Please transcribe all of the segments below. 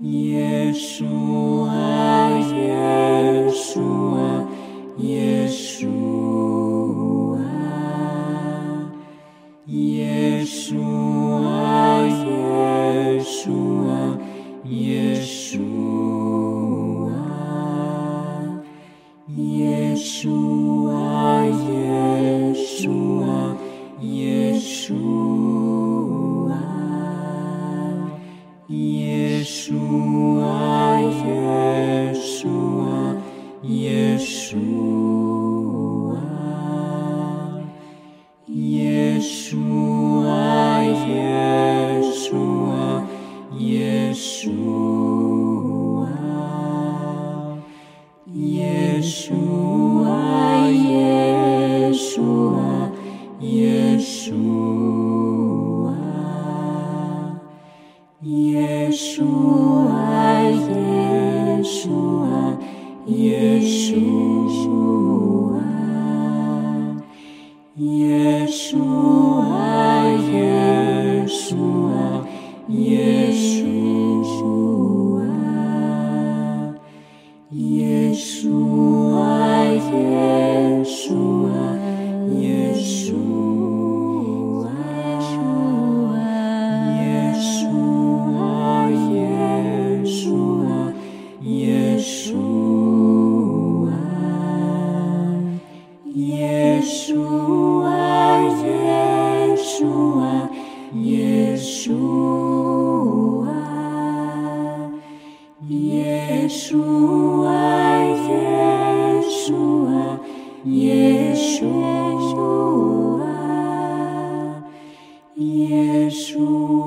耶稣啊耶稣啊耶稣耶稣啊耶稣啊耶稣啊耶稣啊耶稣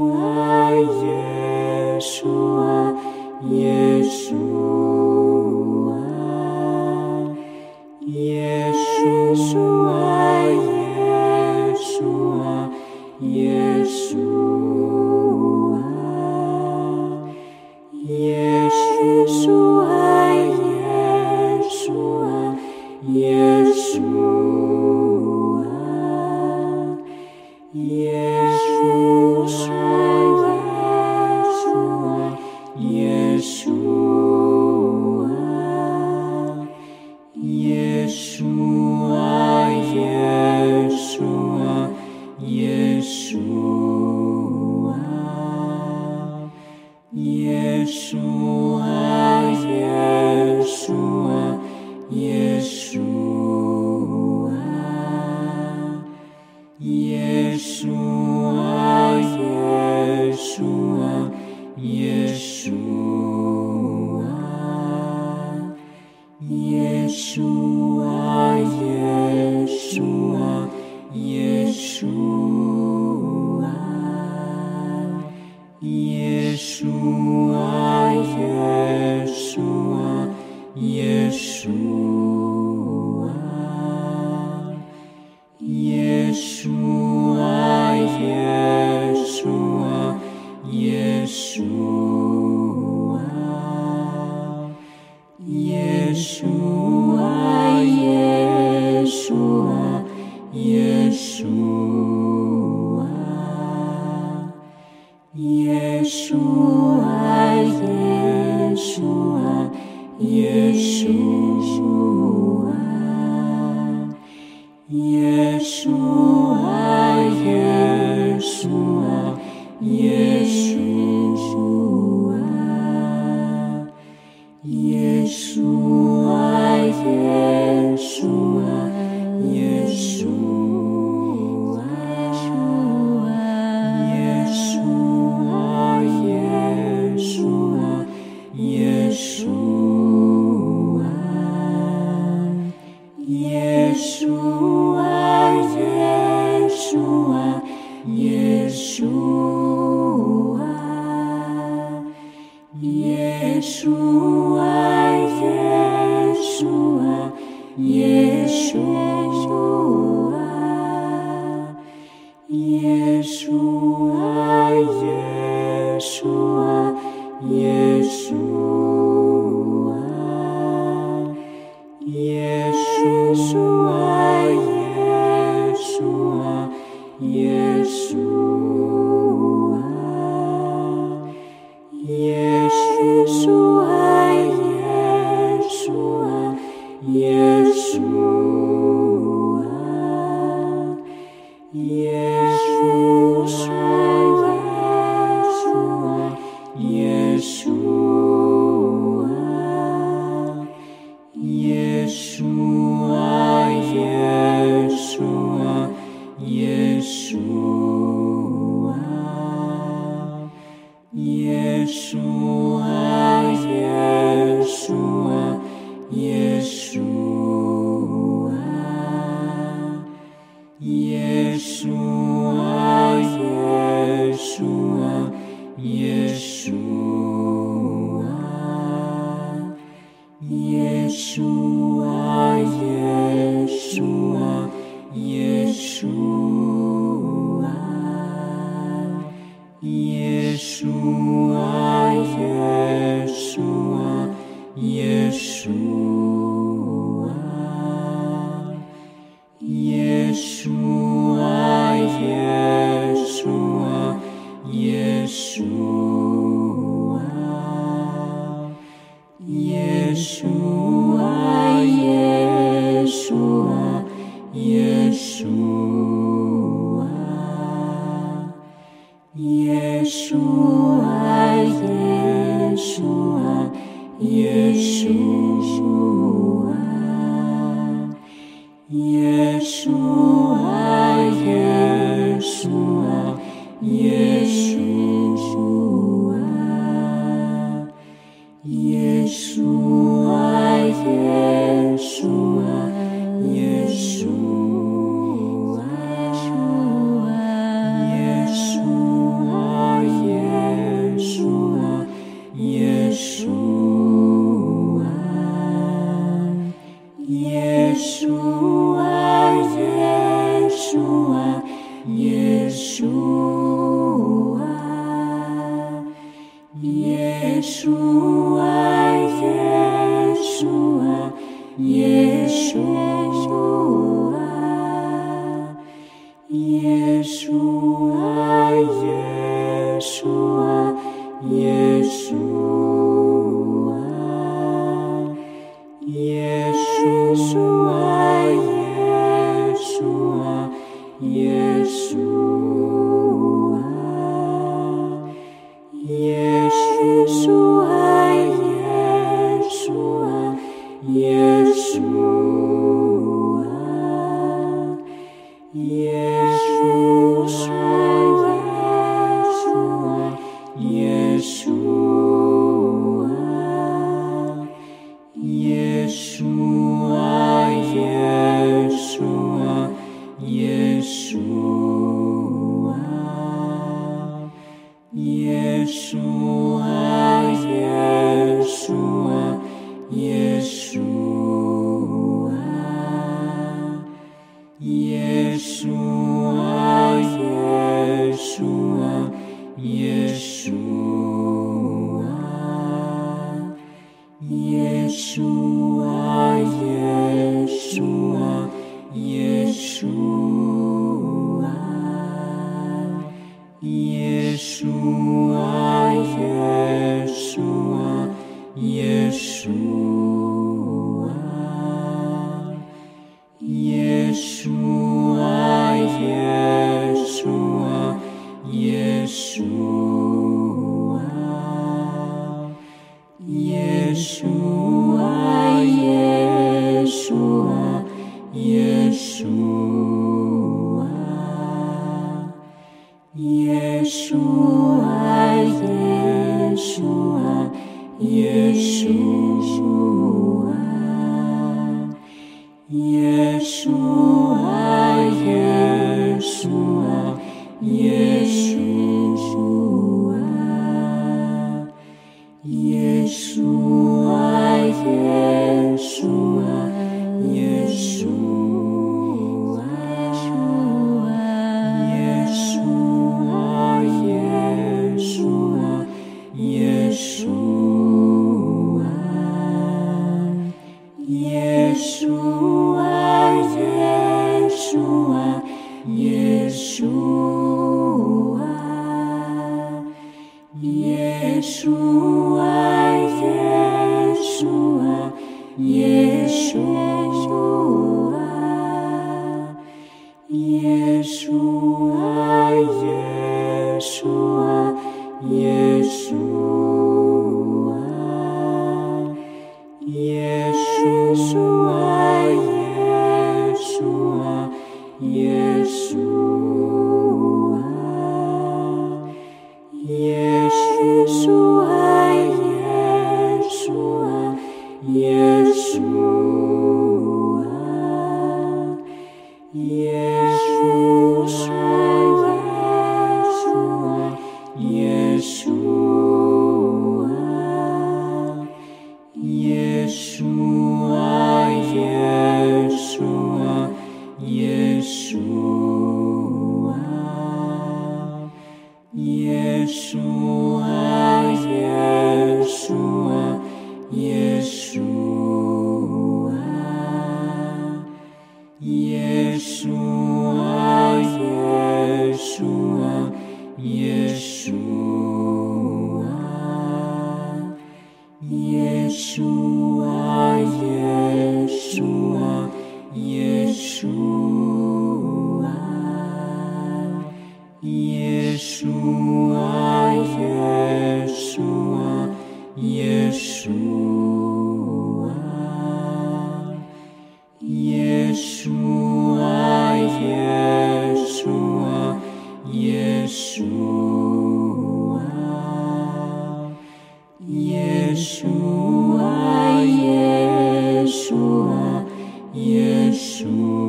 稣啊，耶稣啊，耶稣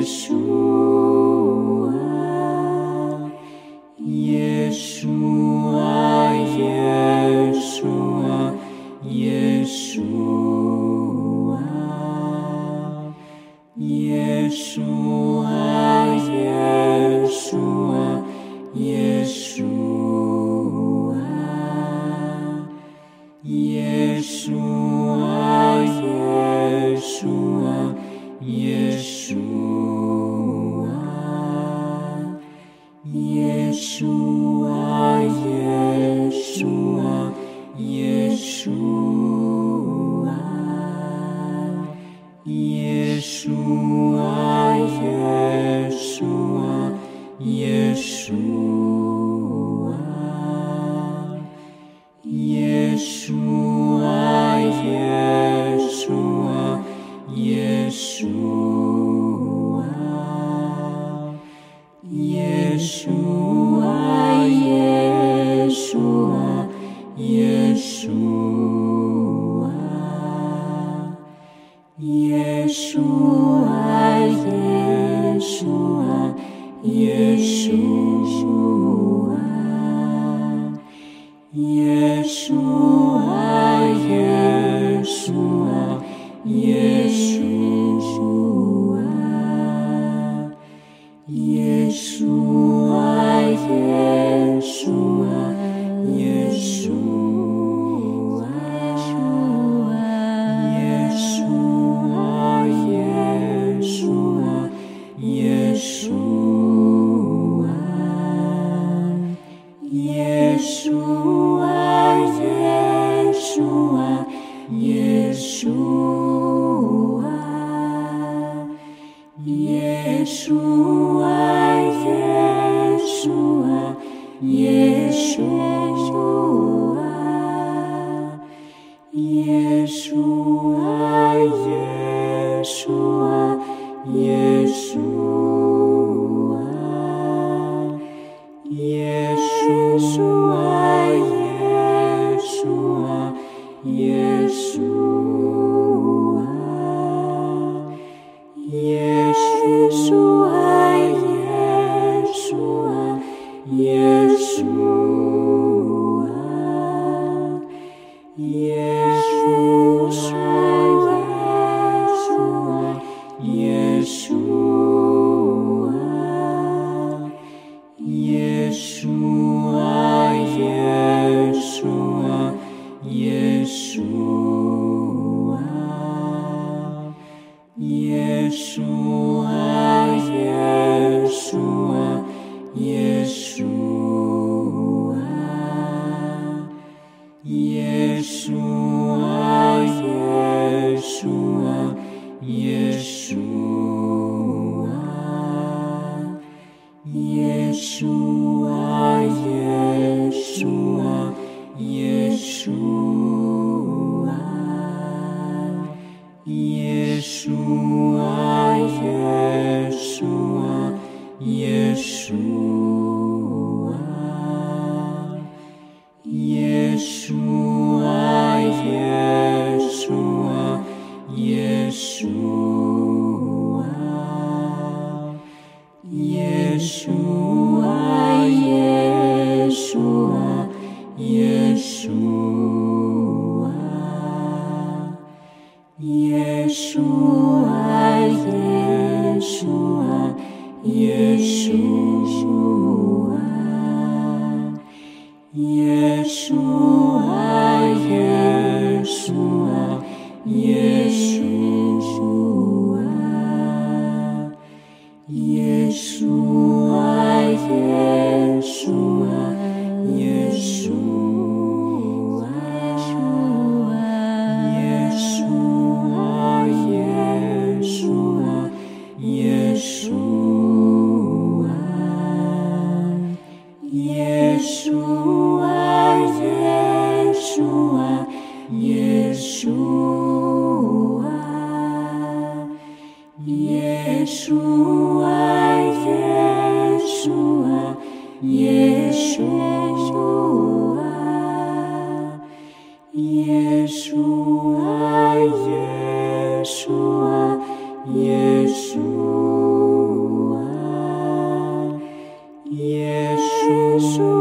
Jésus. Yeshua, Yeshua, Yeshua. show.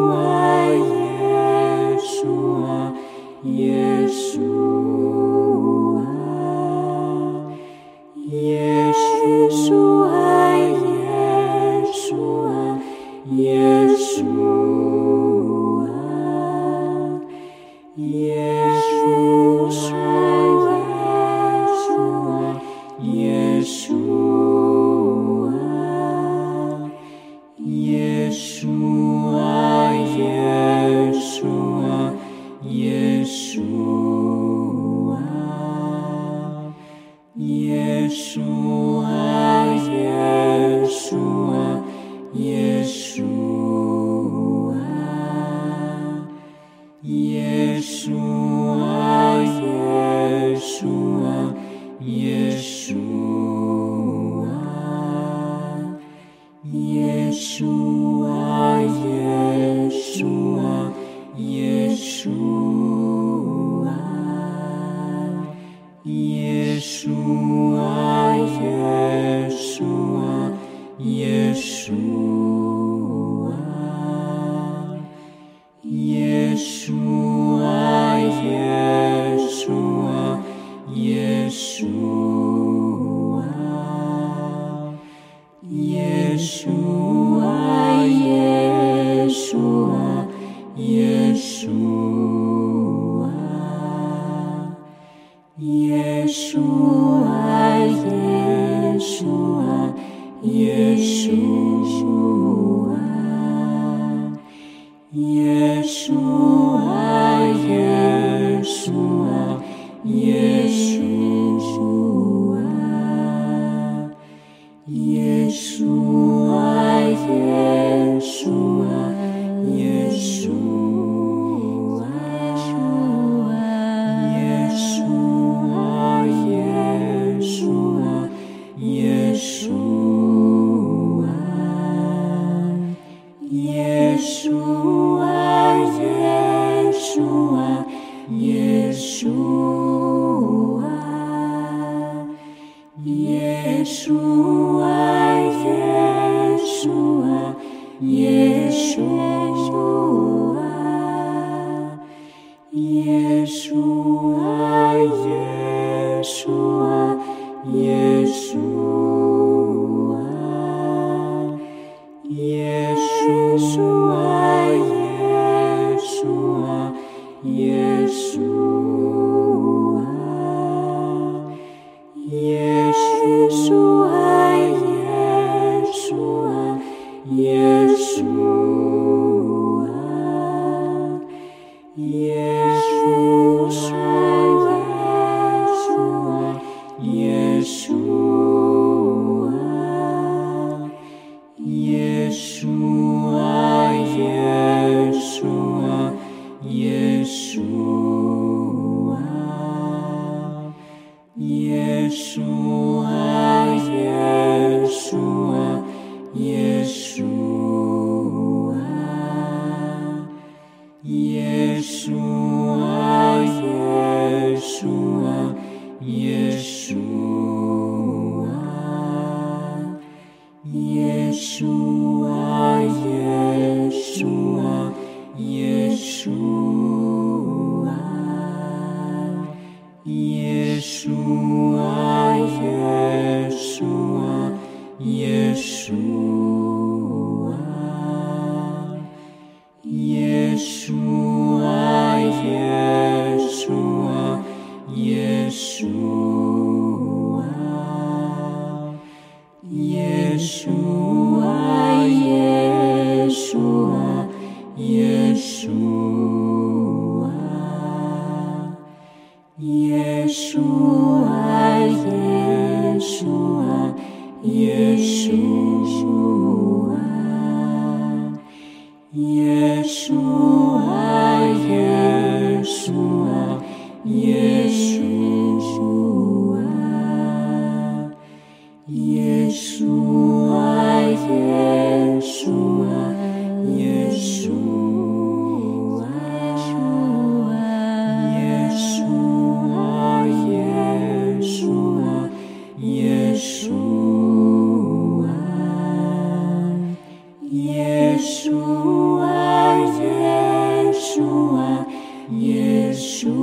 Yeshua, Yeshua,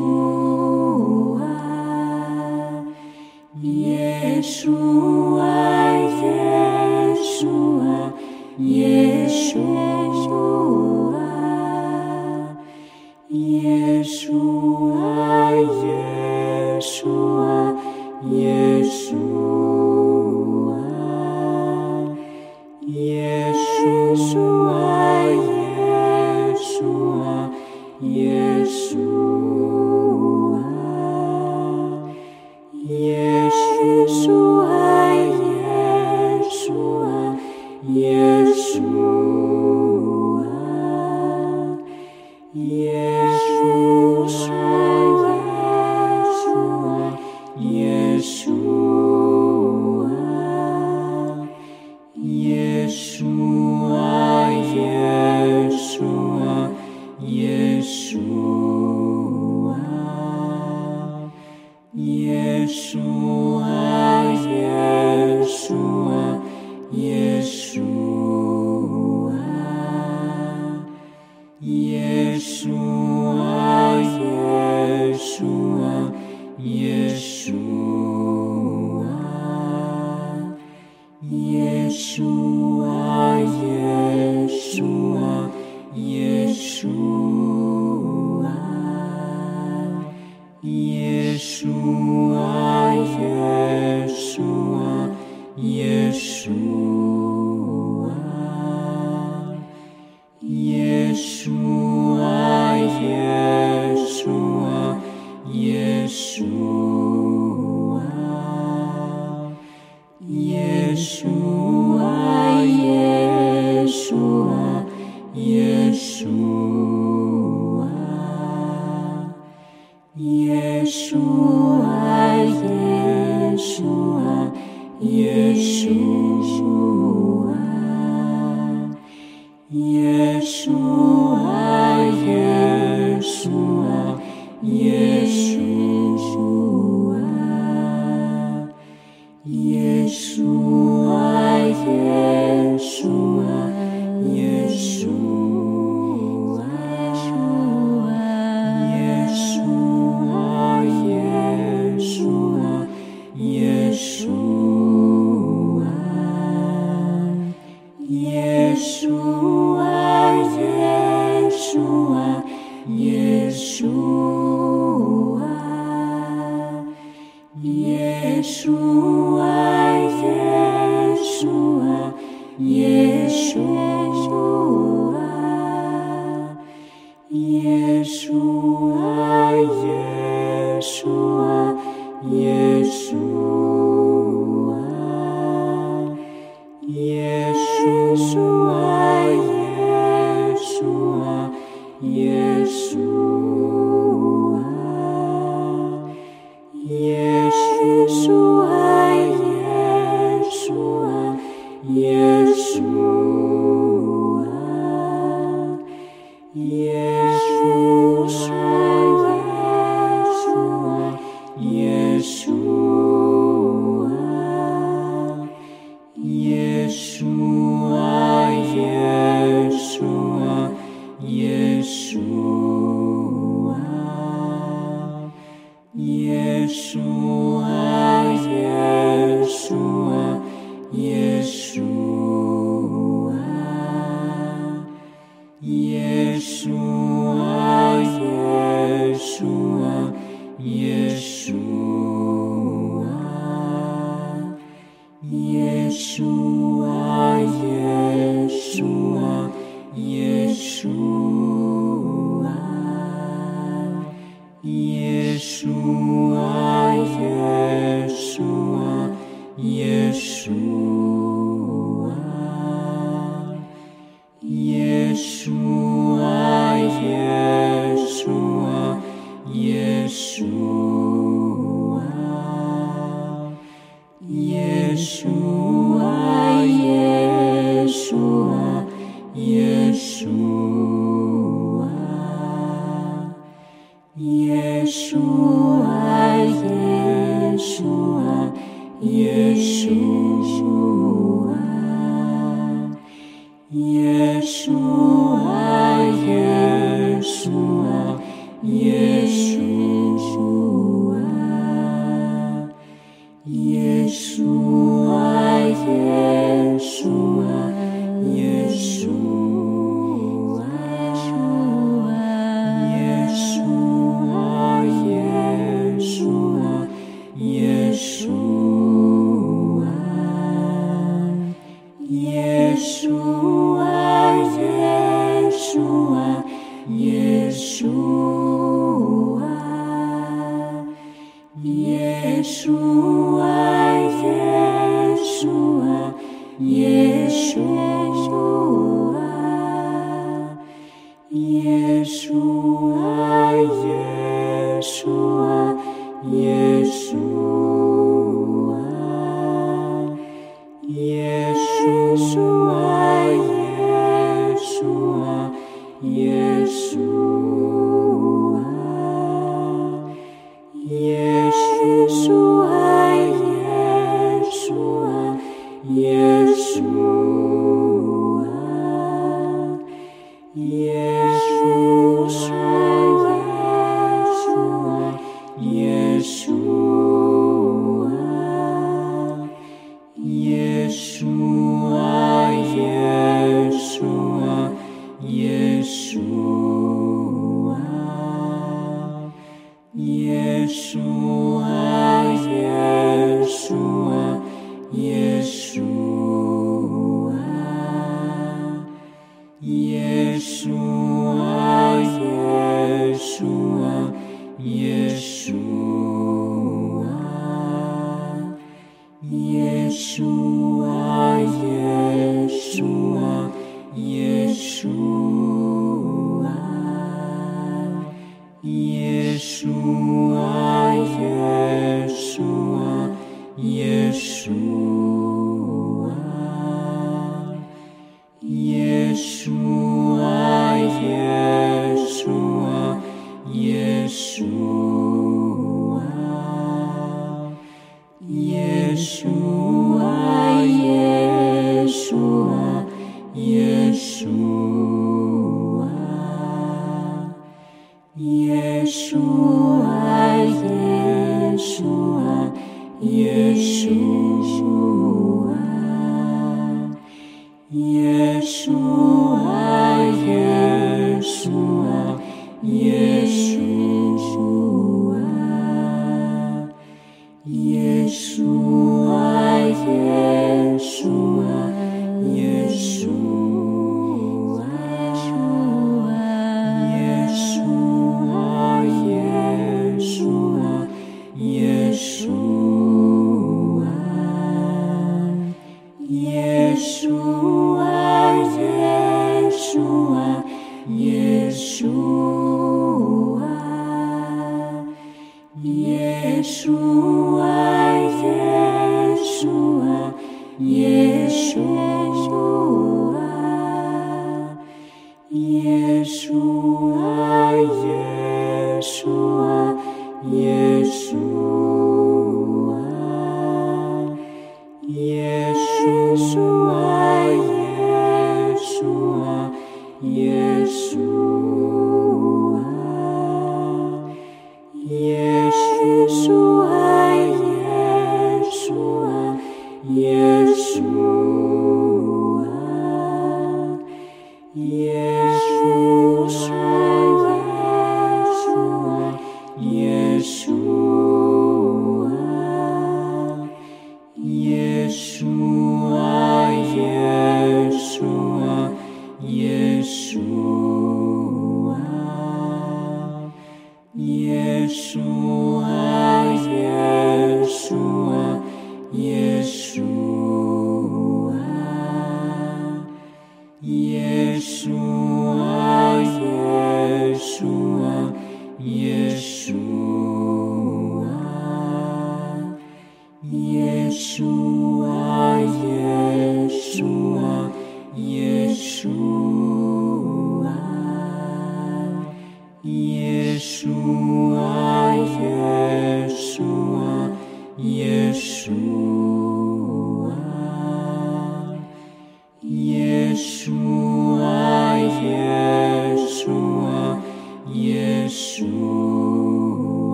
Yeshua, Yeshua, Yeshua. 耶稣啊耶稣啊耶稣。耶稣。Yeah. 耶稣。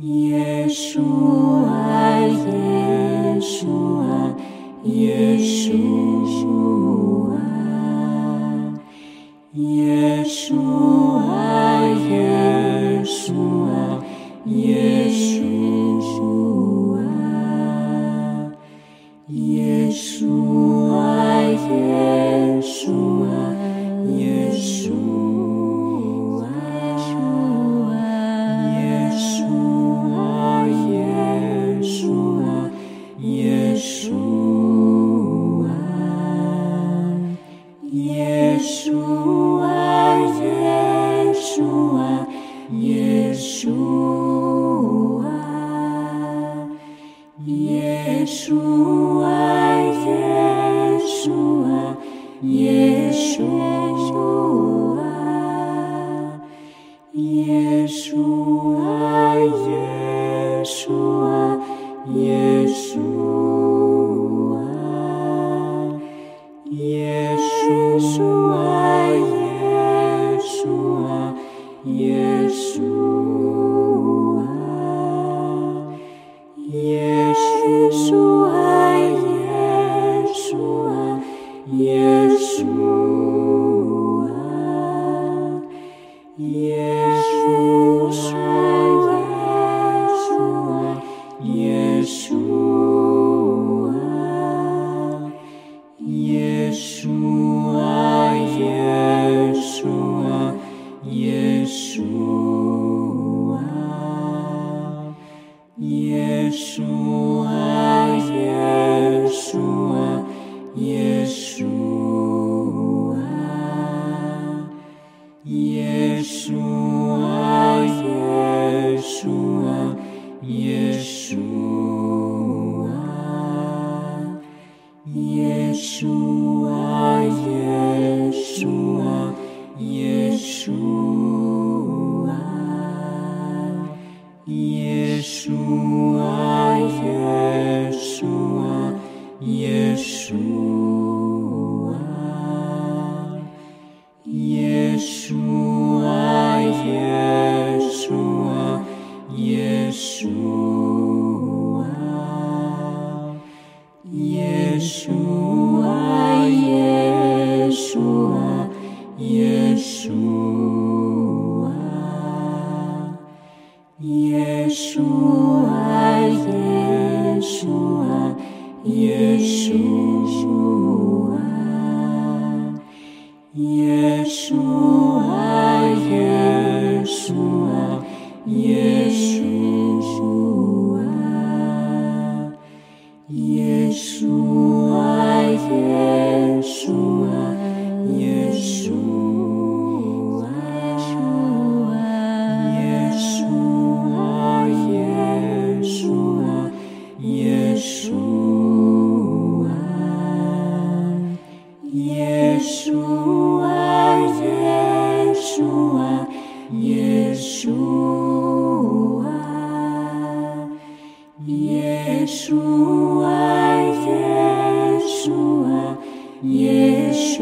耶稣啊耶稣啊耶稣啊耶稣啊耶稣啊耶耶稣。稣啊，耶稣啊，耶稣啊，耶稣啊，耶稣啊，耶稣、